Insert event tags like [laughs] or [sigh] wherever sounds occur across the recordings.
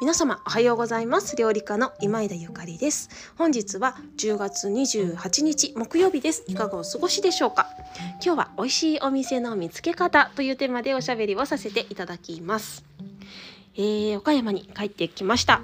皆様おはようございます。料理家の今枝ゆかりです。本日は10月28日木曜日です。いかがお過ごしでしょうか？今日は美味しいお店の見つけ方というテーマでおしゃべりをさせていただきます。えー、岡山に帰ってきました。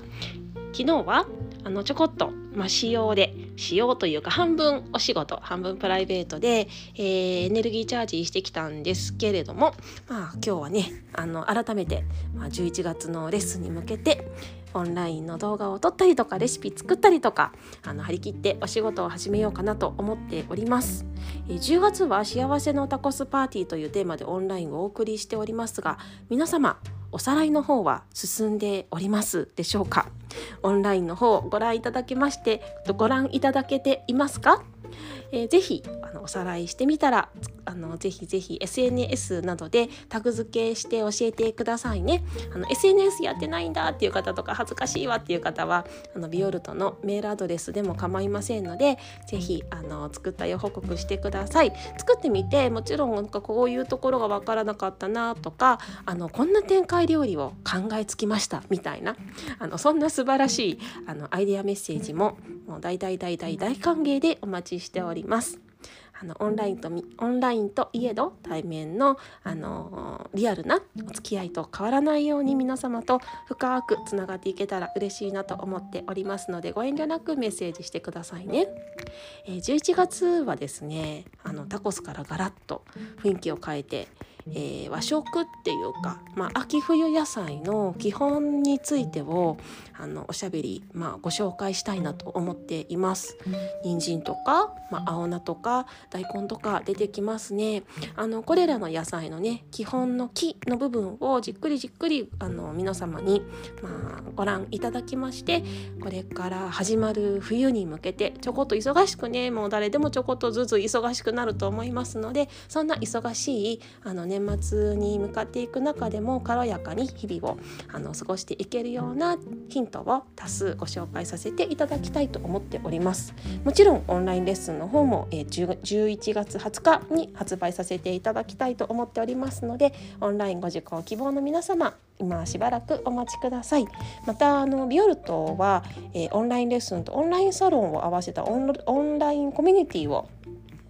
昨日はあのちょこっと、まあ、使用で使用というか半分お仕事半分プライベートで、えー、エネルギーチャージしてきたんですけれども、まあ、今日はねあの改めて、まあ、11月のレッスンに向けてオンラインの動画を撮ったりとかレシピ作ったりとかあの張り切ってお仕事を始めようかなと思っております、え、10月は幸せのタコスパーティーというテーマでオンラインをお送りしておりますが皆様おさらいの方は進んでおりますでしょうか？オンラインの方ご覧いただけましてご覧いただけていますか？えー、ぜひあのおさらいしてみたらあのぜひぜひ SNS などでタグ付けして教えてくださいねあの SNS やってないんだっていう方とか恥ずかしいわっていう方はあのビオルトのメールアドレスでも構いませんのでぜひあの作ったよ報告してください作ってみてもちろんなんかこういうところがわからなかったなとかあのこんな展開料理を考えつきましたみたいなあのそんな素晴らしいあのアイデアメッセージももう大大大大大歓迎でお待ちしております。りますあのオンラインとオンラインといえど対面のあのリアルなお付き合いと変わらないように皆様と深くつながっていけたら嬉しいなと思っておりますのでご遠慮なくメッセージしてくださいね。えー、11月はですねあのタコスからガラッと雰囲気を変えてえー、和食っていうか、まあ、秋冬野菜の基本についてをあのおしゃべり、まあ、ご紹介したいなと思っています。人参とか、まあ、青菜とか大根とか出てきますね。あのこれらの野菜のね基本の木の部分をじっくりじっくりあの皆様に、まあ、ご覧いただきましてこれから始まる冬に向けてちょこっと忙しくねもう誰でもちょこっとずつ忙しくなると思いますのでそんな忙しいあの年年末に向かっていく中でも軽やかに日々をあの過ごしていけるようなヒントを多数ご紹介させていただきたいと思っております。もちろんオンラインレッスンの方も、えー、11月20日に発売させていただきたいと思っておりますのでオンラインご受講希望の皆様今しばらくお待ちください。またあのビオルトは、えー、オンラインレッスンとオンラインサロンを合わせたオンラインコミュニティを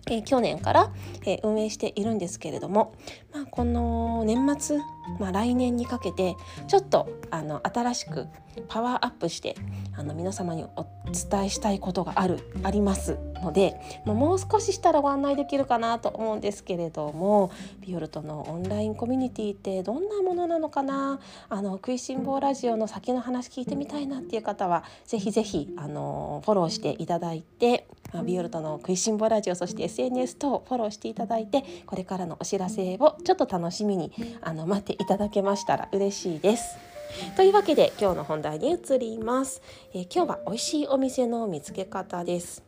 えー、去年から、えー、運営しているんですけれども、まあ、この年末、まあ、来年にかけてちょっとあの新しくパワーアップしてあの皆様にお伝えしたいことがあるありますのでもう少ししたらご案内できるかなと思うんですけれどもビオルトのオンラインコミュニティってどんなものなのかな？あの食いしん坊ラジオの先の話聞いてみたいなっていう方はぜひぜひあのフォローしていただいてビオルトの食いしん坊ラジオそして SNS 等フォローしていただいてこれからのお知らせをちょっと楽しみにあの待っていただけましたら嬉しいです。というわけで今日の本題に移ります、えー、今日は美味しいお店の見つけ方です。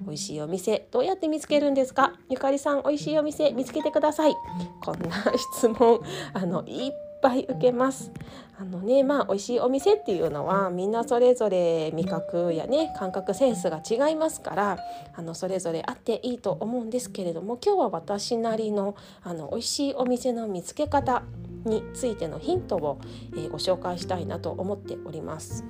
美味しいお店どうやって見つけるんですか？ゆかりさん美味しいお店見つけてください。こんな質問あのいっぱい受けます。あのねまあ美味しいお店っていうのはみんなそれぞれ味覚やね感覚センスが違いますからあのそれぞれあっていいと思うんですけれども今日は私なりのあの美味しいお店の見つけ方についてのヒントを、えー、ご紹介したいなと思っております。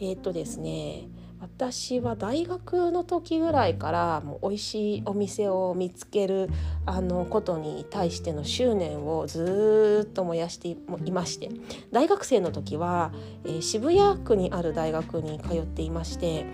えー、っとですね私は大学の時ぐらいからもう美味しいお店を見つけるあのことに対しての執念をずっと燃やしていまして大学生の時は、えー、渋谷区にある大学に通っていまして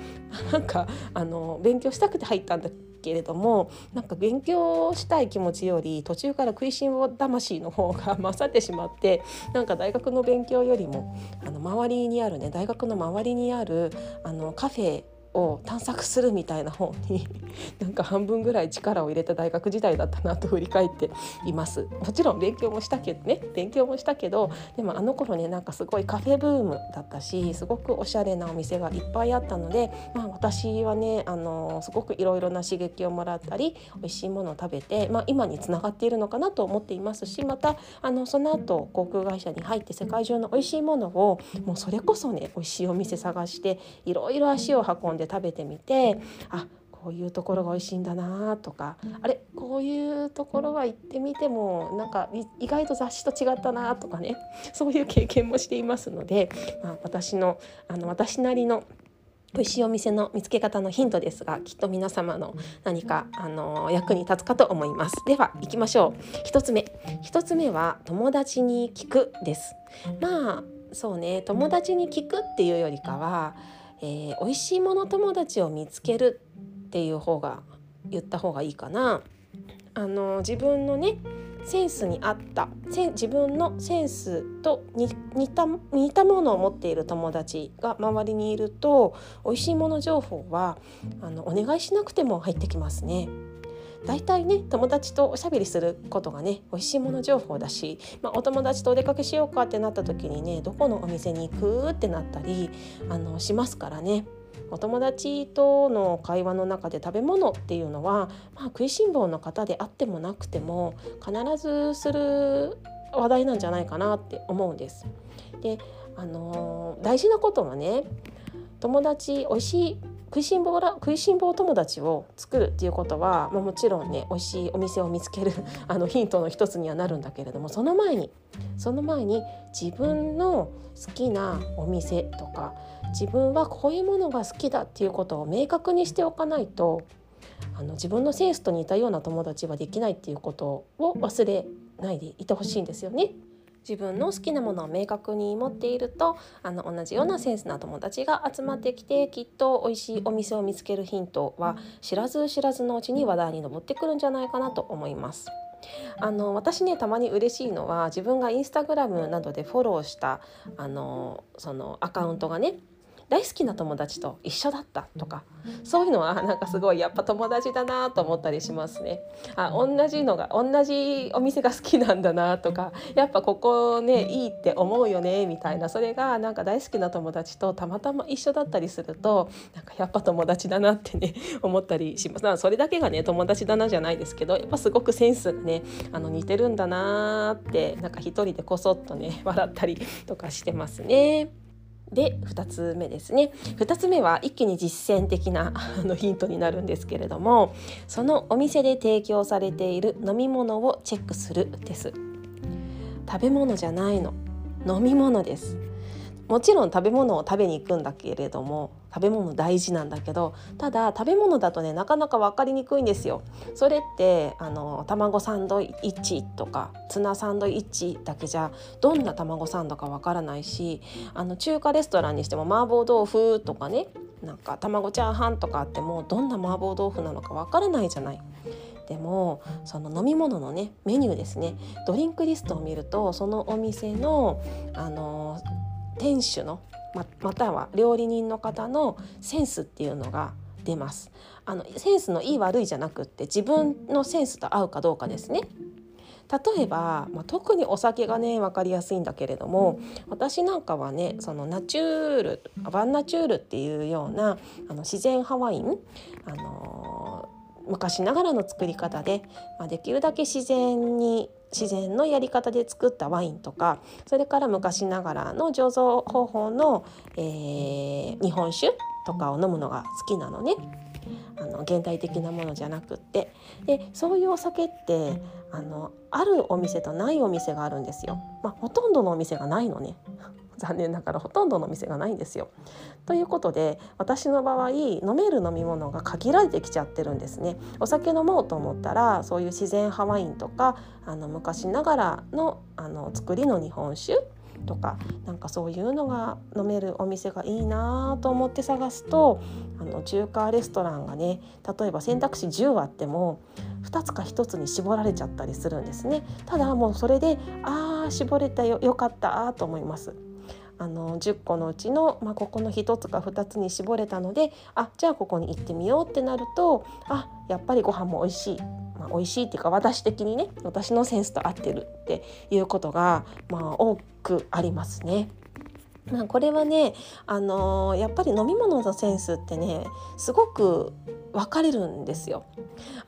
なんかあの勉強したくて入ったんだけれどもなんか勉強したい気持ちより途中から食いしん坊魂の方が [laughs] 勝ってしまってなんか大学の勉強よりもあの周りにあるね大学の周りにあるあのカフェを探索するみたいな本に [laughs] なんか半分ぐらい力を入れた大学時代だったなと振り返っています。もちろん勉強もしたけどね勉強もしたけどでもあの頃ねなんかすごいカフェブームだったしすごくおしゃれなお店がいっぱいあったので、まあ、私はねあのすごくいろいろな刺激をもらったり美味しいものを食べて、まあ、今につながっているのかなと思っていますしまたあのその後航空会社に入って世界中の美味しいものをもうそれこそね美味しいお店探していろいろ足を運んで食べてみてあこういうところが美味しいんだなとかあれこういうところは行ってみてもなんか意外と雑誌と違ったなとかね [laughs] そういう経験もしていますので、まあ、私のあの私なりの美味しいお店の見つけ方のヒントですがきっと皆様の何かあの役に立つかと思います。では行きましょう。一つ目。一つ目は友達に聞くです。まあそうね。友達に聞くっていうよりかは、えー、美味しいもの友達を見つけるっていう方が言った方がいいかなあの自分のねセンスに合った自分のセンスと似た似たものを持っている友達が周りにいると美味しいもの情報はあのお願いしなくても入ってきますね。大体ね友達とおしゃべりすることがね美味しいもの情報だし、まあ、お友達とお出かけしようかってなった時にねどこのお店に行くってなったりあのしますからね。お友達との会話の中で食べ物っていうのは、まあ、食いしん坊の方であってもなくても必ずする話題なんじゃないかなって思うんです。であのー、大事なことはね友達美味しい食いしん坊ら食いしん坊友達を作るっていうことは、まあ、もちろんね美味しいお店を見つける [laughs] あのヒントの一つにはなるんだけれどもその前にその前に自分の好きなお店とか自分はこういうものが好きだっていうことを明確にしておかないとあの自分のセンスと似たような友達はできないっていうことを忘れないでいてほしいんですよね。自分の好きなものを明確に持っているとあの同じようなセンスな友達が集まってきてきっと美味しいお店を見つけるヒントは知らず知らずのうちに話題に上ってくるんじゃないかなと思います。あの私ねたまに嬉しいのは自分がインスタグラムなどでフォローしたあのそのアカウントがね大好きな友達と一緒だったとかそういうのはなんかすごいやっぱ友達だなと思ったりしますね。あ同じのが同じお店が好きなんだなとかやっぱここねいいって思うよねみたいなそれがなんか大好きな友達とたまたま一緒だったりするとなんかやっぱ友達だなってね [laughs] 思ったりします。それだけがね友達だなじゃないですけどやっぱすごくセンスがねあの似てるんだなってなんか一人でこそっとね笑ったりとかしてますね。で2つ目ですね。2つ目は一気に実践的な [laughs] あのヒントになるんですけれどもそのお店で提供されている飲み物をチェックするです。食べ物じゃないの。飲み物です。もちろん食べ物を食べに行くんだけれども食べ物大事なんだけどただ食べ物だとねなかなか分かりにくいんですよ。それってあの卵サンドイッチとかツナサンドイッチだけじゃどんな卵サンドか分からないしあの中華レストランにしても麻婆豆腐とかねなんか卵チャーハンとかあってもどんな麻婆豆腐なのか分からないじゃない。でもその飲み物のねメニューですねドリンクリストを見るとそのお店のあの店主のままたは料理人の方のセンスっていうのが出ます。あのセンスのいい悪いじゃなくって自分のセンスと合うかどうかですね。例えば、まあ、特にお酒がね分かりやすいんだけれども私なんかはねそのナチュールバンナチュールっていうようなあの自然派ワイン、あのー、昔ながらの作り方で、まあ、できるだけ自然に自然のやり方で作ったワインとかそれから昔ながらの醸造方法の、えー、日本酒とかを飲むのが好きなのね。あの現代的なものじゃなくってでそういうお酒ってあのあるお店とないお店があるんですよ。まあ、ほとんどのお店がないのね。残念ながらほとんどの店がないんですよ。ということで私の場合飲める飲み物が限られてきちゃってるんですね。お酒飲もうと思ったらそういう自然派ワインとかあの昔ながらのあの作りの日本酒とかなんかそういうのが飲めるお店がいいなと思って探すとあの中華レストランがね例えば選択肢10あっても2つか1つに絞られちゃったりするんですねただもうそれでああ絞れたよよかったと思いますあの10個のうちの、まあ、ここの1つか2つに絞れたのであじゃあここに行ってみようってなるとあやっぱりご飯も美味しい、まあ、美味しいっていうか私的にね私のセンスと合ってるっていうことが、まあ、多くありますね。まあ、これはね、あのー、やっぱり飲み物のセンスってねすごく分かれるんですよ。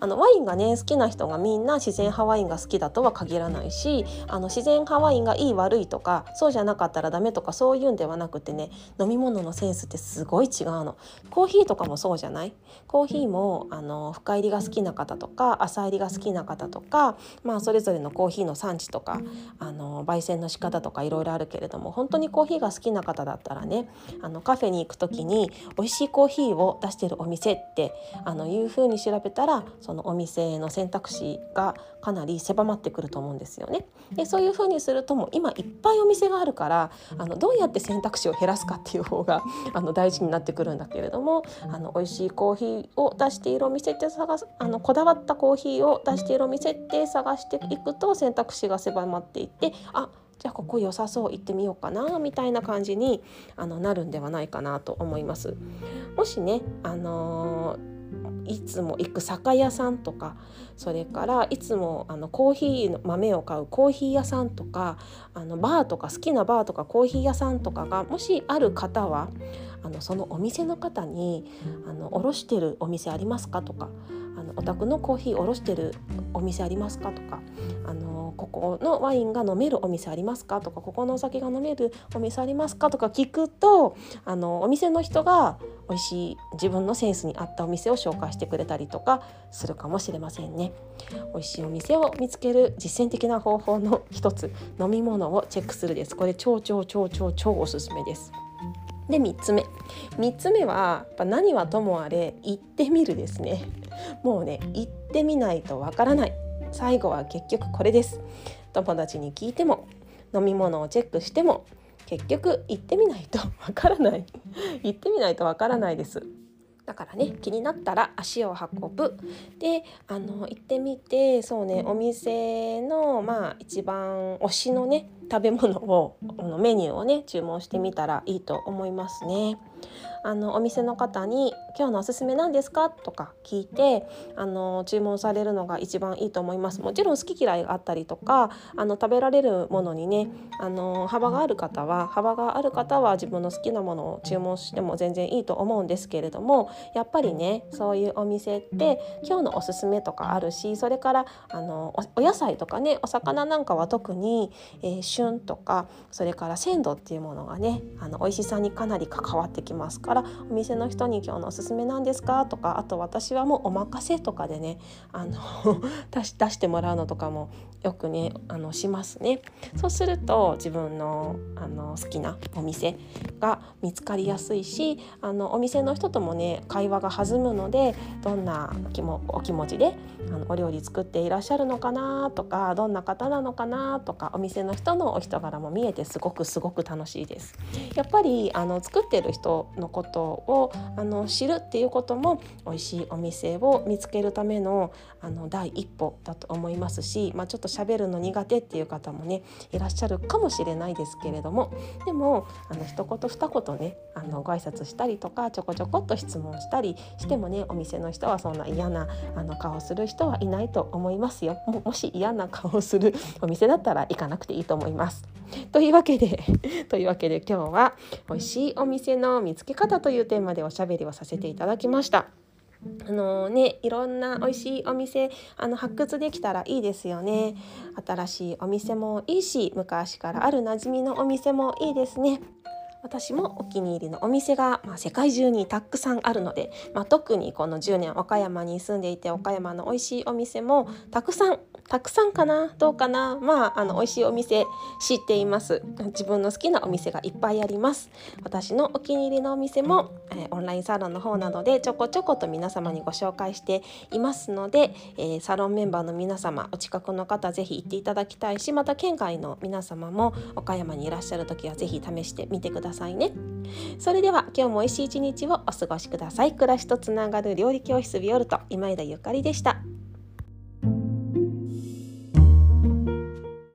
あのワインがね好きな人がみんな自然派ワインが好きだとは限らないしあの自然派ワインがいい悪いとかそうじゃなかったらダメとかそういうんではなくてね飲み物のセンスってすごい違うの。コーヒーとかもそうじゃない？コーヒーもあの深入りが好きな方とか浅入りが好きな方とか、まあ、それぞれのコーヒーの産地とかあの焙煎の仕方とかいろいろあるけれども本当にコーヒーが好きな方だったらねあのカフェに行く時に美味しいコーヒーを出してるお店ってあのいうふうに調べたらそのお店の選択肢がかなり狭まってくると思うんですよね。でそういうふうにするともう今いっぱいお店があるからあのどうやって選択肢を減らすかっていう方が [laughs] あの大事になってくるんだけれどもあの美味しいコーヒーを出しているお店って探すあのこだわったコーヒーを出しているお店って探していくと選択肢が狭まっていってあじゃあここ良さそう行ってみようかなみたいな感じにあのなるんではないかなと思います。もしね、あのーいつも行く酒屋さんとかそれからいつもあのコーヒーの豆を買うコーヒー屋さんとかあのバーとか好きなバーとかコーヒー屋さんとかがもしある方はあのそのお店の方にあの卸してるお店ありますかとかあのお宅のコーヒー卸してるお店ありますかとかあのここのワインが飲めるお店ありますかとかここのお酒が飲めるお店ありますかとか聞くとあのお店の人が美味しい自分のセンスに合ったお店を紹介してくれたりとかするかもしれませんね。美味しいお店を見つける実践的な方法の一つ飲み物をチェックするです。これ超超超超超おすすめです。で3つ目3つ目はやっぱ何はともあれ行ってみるですねもうね行ってみないとわからない。最後は結局これです。友達に聞いても飲み物をチェックしても結局行ってみないとわからない。[laughs] 行ってみないとわからないです。だからね気になったら足を運ぶ。であの行ってみてそうねお店のまあ一番推しのね食べ物をメニューをね注文してみたらいいと思いますね。あのお店の方に「今日のおすすめ何ですか?」とか聞いてあの注文されるのが一番いいと思いますもちろん好き嫌いがあったりとかあの食べられるものにねあの幅がある方は幅がある方は自分の好きなものを注文しても全然いいと思うんですけれどもやっぱりねそういうお店って今日のおすすめとかあるしそれからあのお野菜とかねお魚なんかは特に、えー、旬とかそれから鮮度っていうものがねあの美味しさにかなり関わってきますからお店の人に「今日のおすすめなんですか?」とかあと私はもうお任せとかでねあの [laughs] 出してもらうのとかもよくねあのしますね。そうすると自分のあの好きなお店が見つかりやすいしあのお店の人ともね会話が弾むのでどんな気もお気持ちであのお料理作っていらっしゃるのかなとかどんな方なのかなとかお店の人のお人柄も見えてすごくすごく楽しいです。やっぱりあの作ってる人のことをあの知るっていうことも美味しいお店を見つけるためのあの第一歩だと思いますし、まあ、ちょっと喋るの苦手っていう方もねいらっしゃるかもしれないですけれどもでもあの一言二言ねあのご挨拶したりとかちょこちょこっと質問したりしてもねお店の人はそんな嫌なあの顔する人はいないと思いますよももし嫌な顔をする [laughs] お店だったら行かなくていいと思います。というわけで [laughs] というわけで今日は美味しいお店の見つけ方というテーマでおしゃべりをさせていただきました。あのね、いろんな美味しいお店あの発掘できたらいいですよね新しいお店もいいし昔からある馴染みのお店もいいですね私もお気に入りのお店が、まあ、世界中にたくさんあるので、まあ、特にこの10年岡山に住んでいて岡山の美味しいお店もたくさんたくさんかなどうかなまああの美味しいお店知っています。自分の好きなお店がいっぱいあります。私のお気に入りのお店も、えー、オンラインサロンの方などでちょこちょこと皆様にご紹介していますので、えー、サロンメンバーの皆様お近くの方ぜひ行っていただきたいしまた県外の皆様も岡山にいらっしゃる時はぜひ試してみてください。さいね。それでは今日も美味しい一日をお過ごしください。暮らしとつながる料理教室ビオルト今枝ゆかりでした。